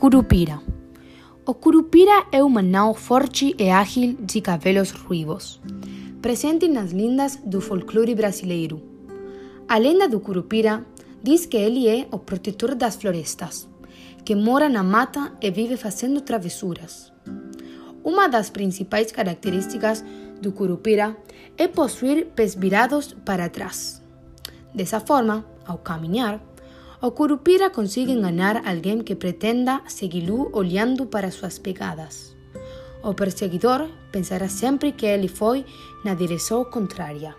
Curupira. O curupira é um anão forte e ágil de cabelos ruivos, presente nas lendas do folclore brasileiro. A lenda do curupira diz que ele é o protetor das florestas, que mora na mata e vive fazendo travessuras. Uma das principais características do curupira é possuir pés virados para trás. Dessa forma, ao caminhar, o curupira consegue enganar alguém que pretenda segui-lo olhando para suas pegadas. O perseguidor pensará sempre que ele foi na direção contrária.